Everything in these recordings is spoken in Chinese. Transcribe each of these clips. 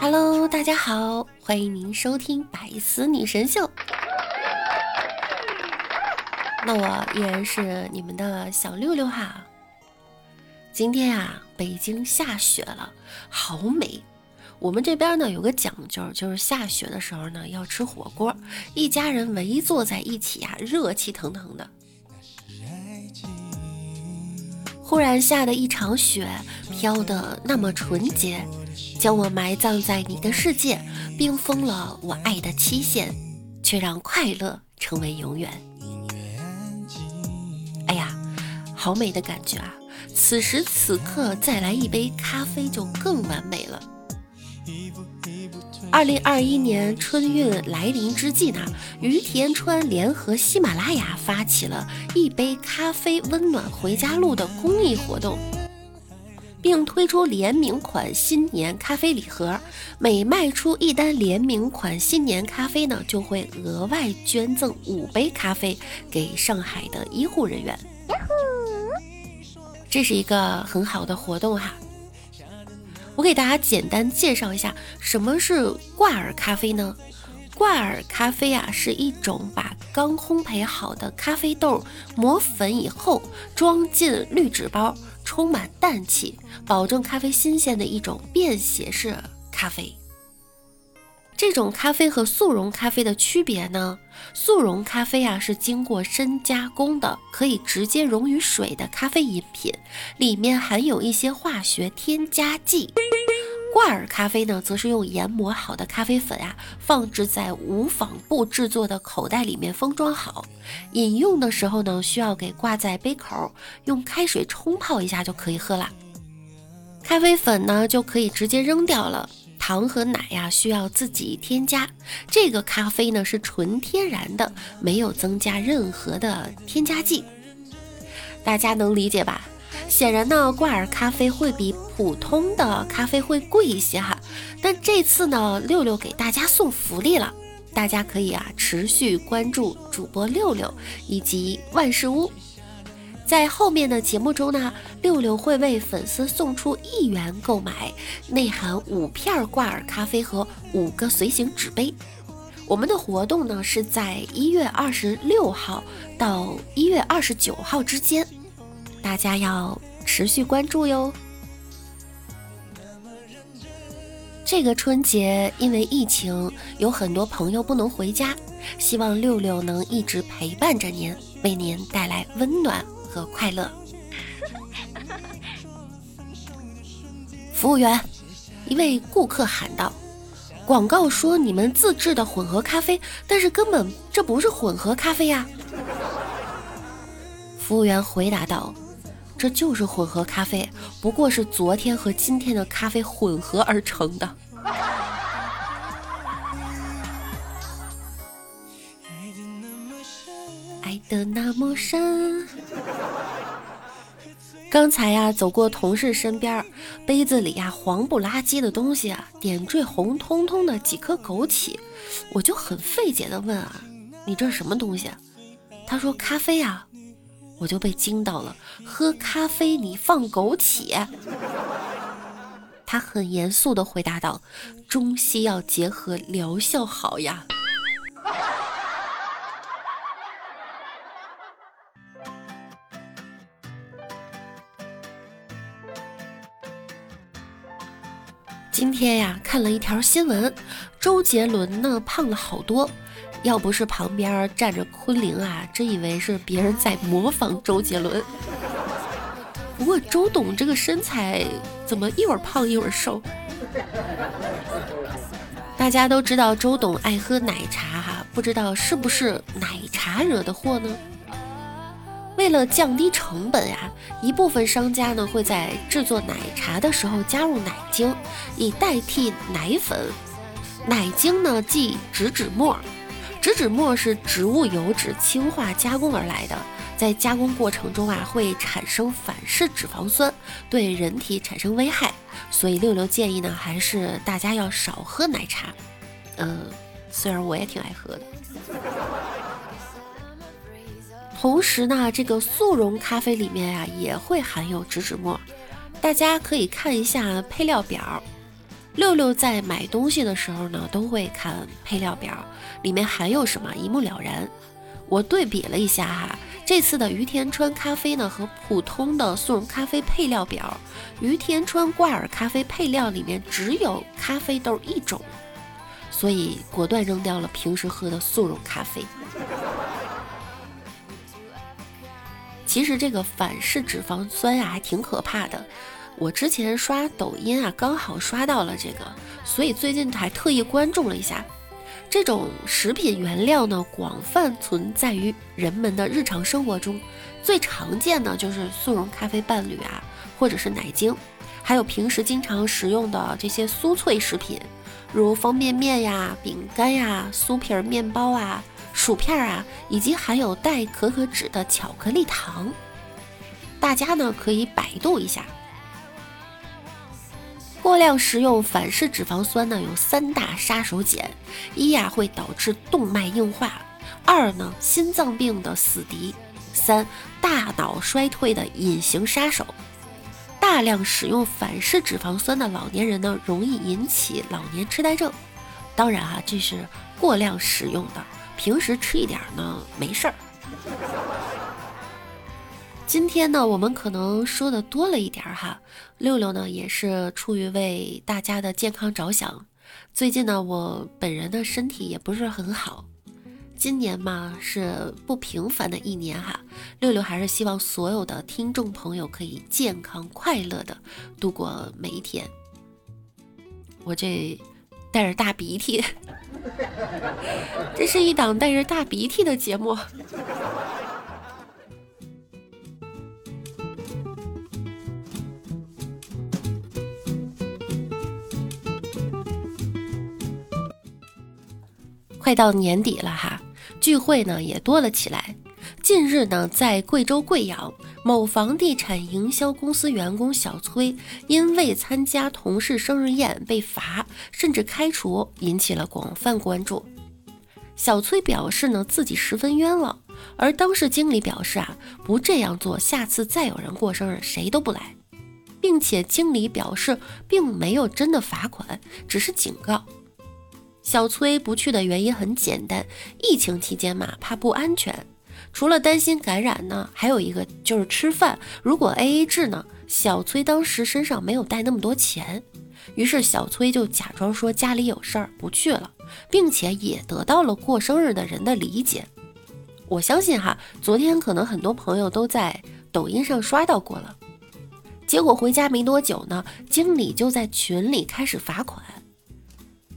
Hello，大家好，欢迎您收听《百思女神秀》。那我依然是你们的小六六哈。今天啊，北京下雪了，好美。我们这边呢有个讲究，就是下雪的时候呢要吃火锅，一家人围坐在一起呀，热气腾腾的。忽然下的一场雪，飘得那么纯洁，将我埋葬在你的世界，冰封了我爱的期限，却让快乐成为永远。哎呀，好美的感觉啊！此时此刻再来一杯咖啡就更完美了。二零二一年春运来临之际呢，于田川联合喜马拉雅发起了一杯咖啡温暖回家路的公益活动，并推出联名款新年咖啡礼盒，每卖出一单联名款新年咖啡呢，就会额外捐赠五杯咖啡给上海的医护人员。这是一个很好的活动哈。我给大家简单介绍一下什么是挂耳咖啡呢？挂耳咖啡啊，是一种把刚烘焙好的咖啡豆磨粉以后装进滤纸包，充满氮气，保证咖啡新鲜的一种便携式咖啡。这种咖啡和速溶咖啡的区别呢？速溶咖啡啊是经过深加工的，可以直接溶于水的咖啡饮品，里面含有一些化学添加剂。挂耳咖啡呢，则是用研磨好的咖啡粉啊，放置在无纺布制作的口袋里面封装好。饮用的时候呢，需要给挂在杯口，用开水冲泡一下就可以喝了。咖啡粉呢，就可以直接扔掉了。糖和奶呀需要自己添加，这个咖啡呢是纯天然的，没有增加任何的添加剂，大家能理解吧？显然呢，挂耳咖啡会比普通的咖啡会贵一些哈，但这次呢，六六给大家送福利了，大家可以啊持续关注主播六六以及万事屋。在后面的节目中呢，六六会为粉丝送出一元购买内含五片挂耳咖啡和五个随行纸杯。我们的活动呢是在一月二十六号到一月二十九号之间，大家要持续关注哟。这个春节因为疫情，有很多朋友不能回家，希望六六能一直陪伴着您，为您带来温暖。和快乐。服务员，一位顾客喊道：“广告说你们自制的混合咖啡，但是根本这不是混合咖啡呀。”服务员回答道：“这就是混合咖啡，不过是昨天和今天的咖啡混合而成的。”的那么深。刚才呀，走过同事身边，杯子里呀黄不拉几的东西啊，点缀红彤彤的几颗枸杞，我就很费解的问啊，你这是什么东西？他说咖啡啊，我就被惊到了，喝咖啡你放枸杞？他很严肃的回答道，中西药结合，疗效好呀。今天呀，看了一条新闻，周杰伦呢胖了好多，要不是旁边站着昆凌啊，真以为是别人在模仿周杰伦。不过周董这个身材怎么一会儿胖一会儿瘦？大家都知道周董爱喝奶茶哈，不知道是不是奶茶惹的祸呢？为了降低成本呀，一部分商家呢会在制作奶茶的时候加入奶精，以代替奶粉。奶精呢即植脂末，植脂末是植物油脂氢化加工而来的，在加工过程中啊会产生反式脂肪酸，对人体产生危害。所以六六建议呢，还是大家要少喝奶茶。嗯，虽然我也挺爱喝的。同时呢，这个速溶咖啡里面呀也会含有植脂末，大家可以看一下配料表。六六在买东西的时候呢，都会看配料表，里面含有什么一目了然。我对比了一下哈，这次的于田川咖啡呢和普通的速溶咖啡配料表，于田川挂耳咖啡配料里面只有咖啡豆一种，所以果断扔掉了平时喝的速溶咖啡。其实这个反式脂肪酸呀，还挺可怕的。我之前刷抖音啊，刚好刷到了这个，所以最近还特意关注了一下。这种食品原料呢，广泛存在于人们的日常生活中。最常见的就是速溶咖啡伴侣啊，或者是奶精，还有平时经常食用的这些酥脆食品，如方便面呀、饼干呀、酥皮儿面包啊。薯片啊，以及含有代可可脂的巧克力糖，大家呢可以百度一下。过量食用反式脂肪酸呢有三大杀手锏：一呀会导致动脉硬化；二呢心脏病的死敌；三大脑衰退的隐形杀手。大量使用反式脂肪酸的老年人呢，容易引起老年痴呆症。当然啊，这是过量使用的。平时吃一点呢，没事儿。今天呢，我们可能说的多了一点哈。六六呢，也是出于为大家的健康着想。最近呢，我本人的身体也不是很好。今年嘛，是不平凡的一年哈。六六还是希望所有的听众朋友可以健康快乐的度过每一天。我这带着大鼻涕。这是一档带着大鼻涕的节目。快到年底了哈，聚会呢也多了起来。近日呢，在贵州贵阳，某房地产营销公司员工小崔因未参加同事生日宴被罚，甚至开除，引起了广泛关注。小崔表示呢，自己十分冤枉，而当事经理表示啊，不这样做，下次再有人过生日，谁都不来，并且经理表示并没有真的罚款，只是警告。小崔不去的原因很简单，疫情期间嘛，怕不安全。除了担心感染呢，还有一个就是吃饭。如果 A A 制呢，小崔当时身上没有带那么多钱，于是小崔就假装说家里有事儿不去了，并且也得到了过生日的人的理解。我相信哈，昨天可能很多朋友都在抖音上刷到过了。结果回家没多久呢，经理就在群里开始罚款。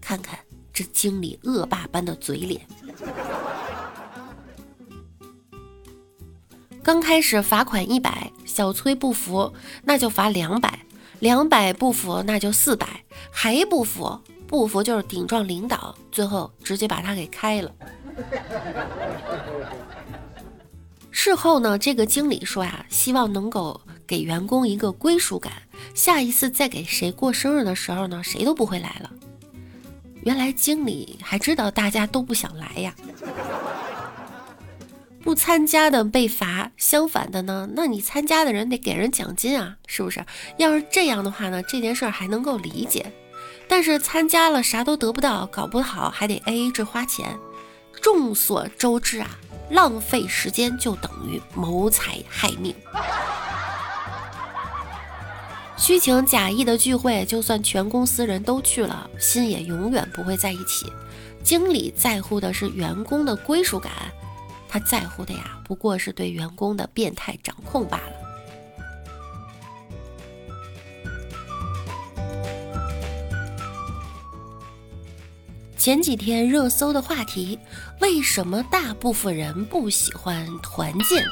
看看这经理恶霸般的嘴脸。刚开始罚款一百，小崔不服，那就罚两百；两百不服，那就四百；还不服，不服就是顶撞领导，最后直接把他给开了。事后呢，这个经理说呀，希望能够给员工一个归属感，下一次再给谁过生日的时候呢，谁都不会来了。原来经理还知道大家都不想来呀。不参加的被罚，相反的呢，那你参加的人得给人奖金啊，是不是？要是这样的话呢，这件事儿还能够理解。但是参加了啥都得不到，搞不好还得 A A 制花钱。众所周知啊，浪费时间就等于谋财害命。虚情假意的聚会，就算全公司人都去了，心也永远不会在一起。经理在乎的是员工的归属感。他在乎的呀，不过是对员工的变态掌控罢了。前几天热搜的话题：为什么大部分人不喜欢团建？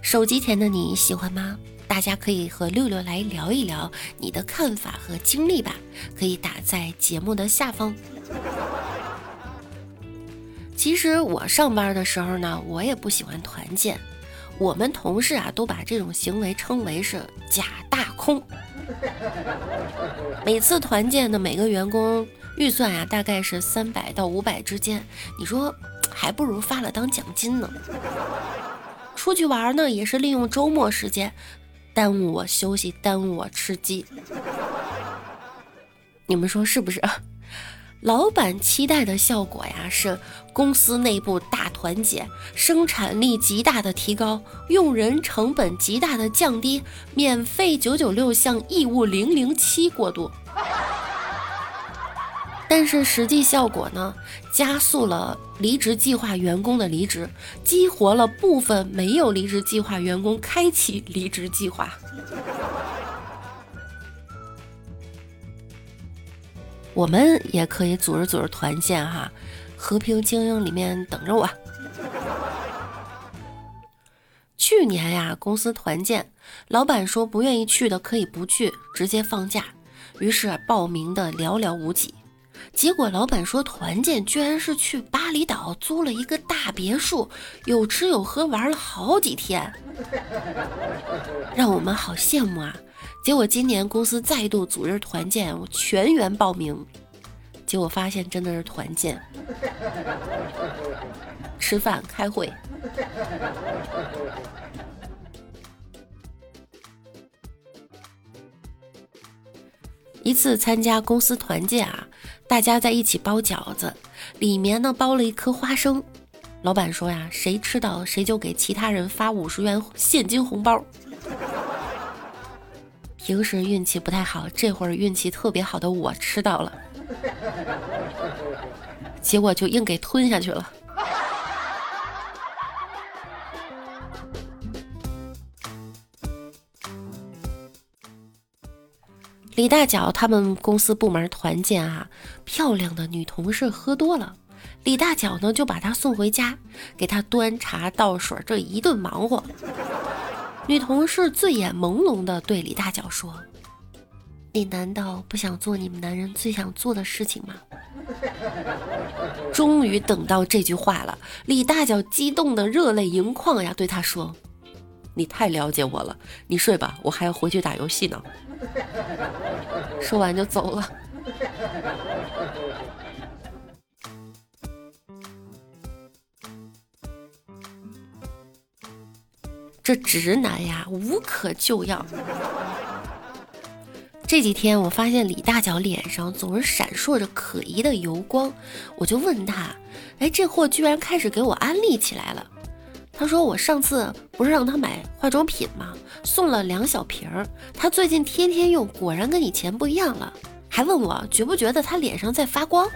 手机前的你喜欢吗？大家可以和六六来聊一聊你的看法和经历吧，可以打在节目的下方。其实我上班的时候呢，我也不喜欢团建。我们同事啊，都把这种行为称为是假大空。每次团建的每个员工预算呀，大概是三百到五百之间。你说还不如发了当奖金呢。出去玩呢，也是利用周末时间，耽误我休息，耽误我吃鸡。你们说是不是？老板期待的效果呀，是公司内部大团结，生产力极大的提高，用人成本极大的降低，免费九九六向义务零零七过渡。但是实际效果呢，加速了离职计划员工的离职，激活了部分没有离职计划员工开启离职计划。我们也可以组织组织团建哈，和平精英里面等着我。去年呀，公司团建，老板说不愿意去的可以不去，直接放假。于是报名的寥寥无几。结果老板说团建居然是去巴厘岛租了一个大别墅，有吃有喝，玩了好几天，让我们好羡慕啊。结果今年公司再度组织团建，我全员报名。结果发现真的是团建，吃饭开会。一次参加公司团建啊，大家在一起包饺子，里面呢包了一颗花生。老板说呀，谁吃到谁就给其他人发五十元现金红包。平时运气不太好，这会儿运气特别好的我吃到了，结果就硬给吞下去了。李大脚他们公司部门团建啊，漂亮的女同事喝多了，李大脚呢就把她送回家，给她端茶倒水，这一顿忙活。女同事醉眼朦胧地对李大脚说：“你难道不想做你们男人最想做的事情吗？”终于等到这句话了，李大脚激动的热泪盈眶呀，对他说：“你太了解我了，你睡吧，我还要回去打游戏呢。”说完就走了。这直男呀，无可救药。这几天我发现李大脚脸上总是闪烁着可疑的油光，我就问他：“哎，这货居然开始给我安利起来了。”他说：“我上次不是让他买化妆品吗？送了两小瓶儿，他最近天天用，果然跟以前不一样了。还问我觉不觉得他脸上在发光？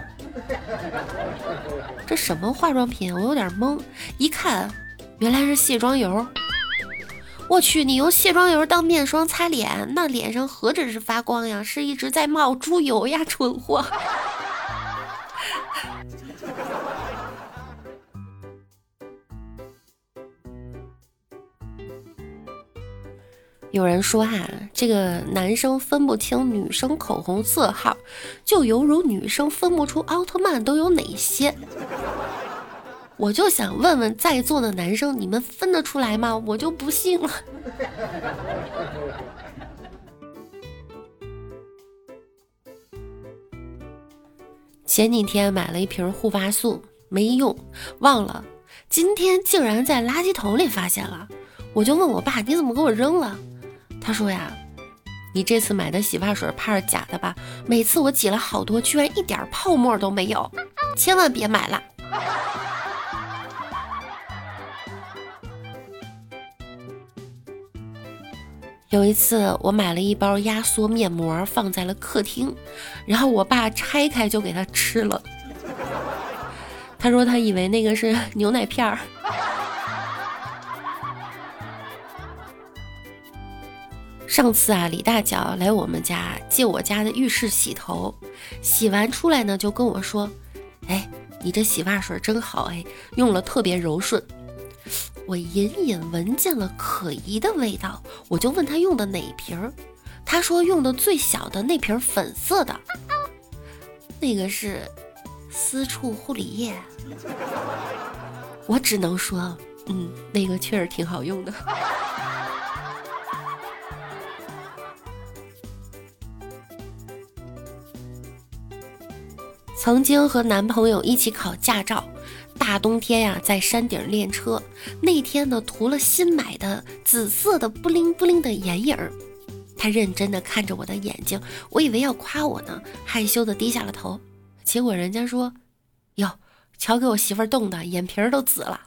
这什么化妆品？我有点懵。一看，原来是卸妆油。”我去，你用卸妆油当面霜擦脸，那脸上何止是发光呀，是一直在冒猪油呀，蠢货！有人说哈，这个男生分不清女生口红色号，就犹如女生分不出奥特曼都有哪些。我就想问问在座的男生，你们分得出来吗？我就不信了。前几天买了一瓶护发素，没用，忘了。今天竟然在垃圾桶里发现了，我就问我爸：“你怎么给我扔了？”他说：“呀，你这次买的洗发水怕是假的吧？每次我挤了好多，居然一点泡沫都没有，千万别买了。”有一次，我买了一包压缩面膜放在了客厅，然后我爸拆开就给他吃了。他说他以为那个是牛奶片儿。上次啊，李大脚来我们家借我家的浴室洗头，洗完出来呢，就跟我说：“哎，你这洗发水真好哎，用了特别柔顺。”我隐隐闻见了可疑的味道，我就问他用的哪瓶儿，他说用的最小的那瓶粉色的，那个是私处护理液。我只能说，嗯，那个确实挺好用的。曾经和男朋友一起考驾照。大冬天呀，在山顶练车，那天呢涂了新买的紫色的布灵布灵的眼影儿。他认真的看着我的眼睛，我以为要夸我呢，害羞的低下了头。结果人家说：“哟，瞧给我媳妇儿冻的，眼皮儿都紫了。”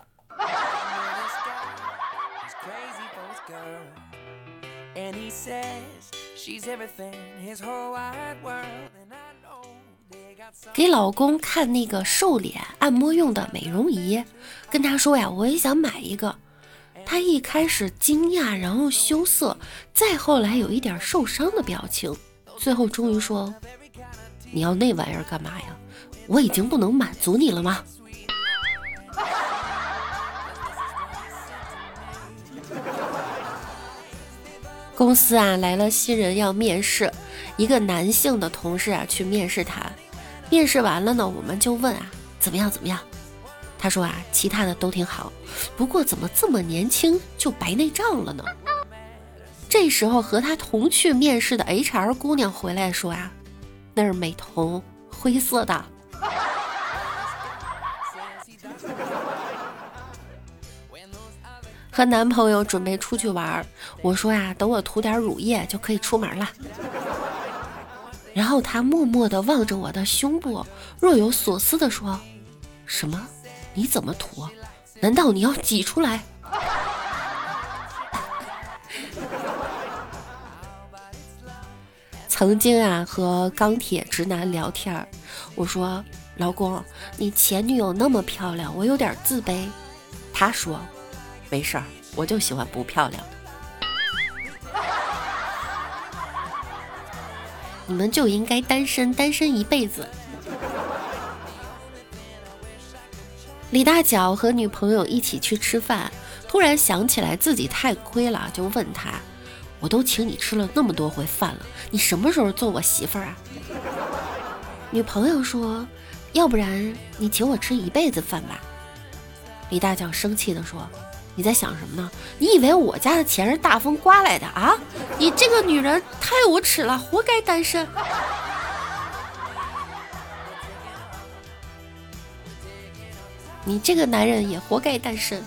给老公看那个瘦脸按摩用的美容仪，跟他说呀，我也想买一个。他一开始惊讶，然后羞涩，再后来有一点受伤的表情，最后终于说：“你要那玩意儿干嘛呀？我已经不能满足你了吗？”公司啊来了新人要面试，一个男性的同事啊去面试他。面试完了呢，我们就问啊，怎么样？怎么样？他说啊，其他的都挺好，不过怎么这么年轻就白内障了呢？这时候和他同去面试的 HR 姑娘回来说啊，那是美瞳，灰色的。和男朋友准备出去玩，我说呀，等我涂点乳液就可以出门了。然后他默默地望着我的胸部，若有所思地说：“什么？你怎么涂？难道你要挤出来？” 曾经啊，和钢铁直男聊天我说：“老公，你前女友那么漂亮，我有点自卑。”他说：“没事儿，我就喜欢不漂亮的。”你们就应该单身，单身一辈子。李大脚和女朋友一起去吃饭，突然想起来自己太亏了，就问他：“我都请你吃了那么多回饭了，你什么时候做我媳妇儿啊？”女朋友说：“要不然你请我吃一辈子饭吧。”李大脚生气的说。你在想什么呢？你以为我家的钱是大风刮来的啊？你这个女人太无耻了，活该单身。你这个男人也活该单身。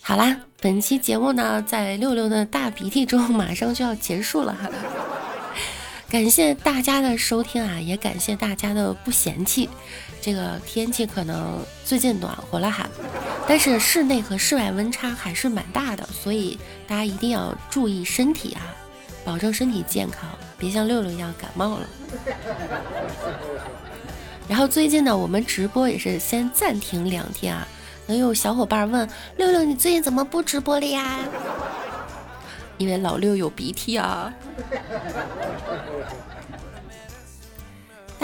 好啦，本期节目呢，在六六的大鼻涕中马上就要结束了哈。感谢大家的收听啊，也感谢大家的不嫌弃。这个天气可能最近暖和了哈，但是室内和室外温差还是蛮大的，所以大家一定要注意身体啊，保证身体健康，别像六六一样感冒了。然后最近呢，我们直播也是先暂停两天啊。能有小伙伴问六六，你最近怎么不直播了呀？因为老六有鼻涕啊。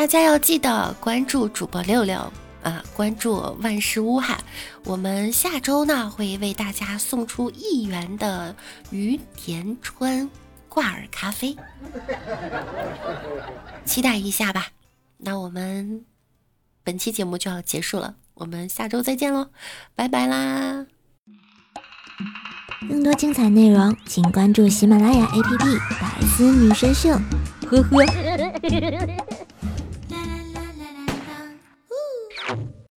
大家要记得关注主播六六啊，关注万事屋哈。我们下周呢会为大家送出一元的于田川挂耳咖啡，期待一下吧。那我们本期节目就要结束了，我们下周再见喽，拜拜啦！更多精彩内容，请关注喜马拉雅 APP《百思女神秀》，呵呵。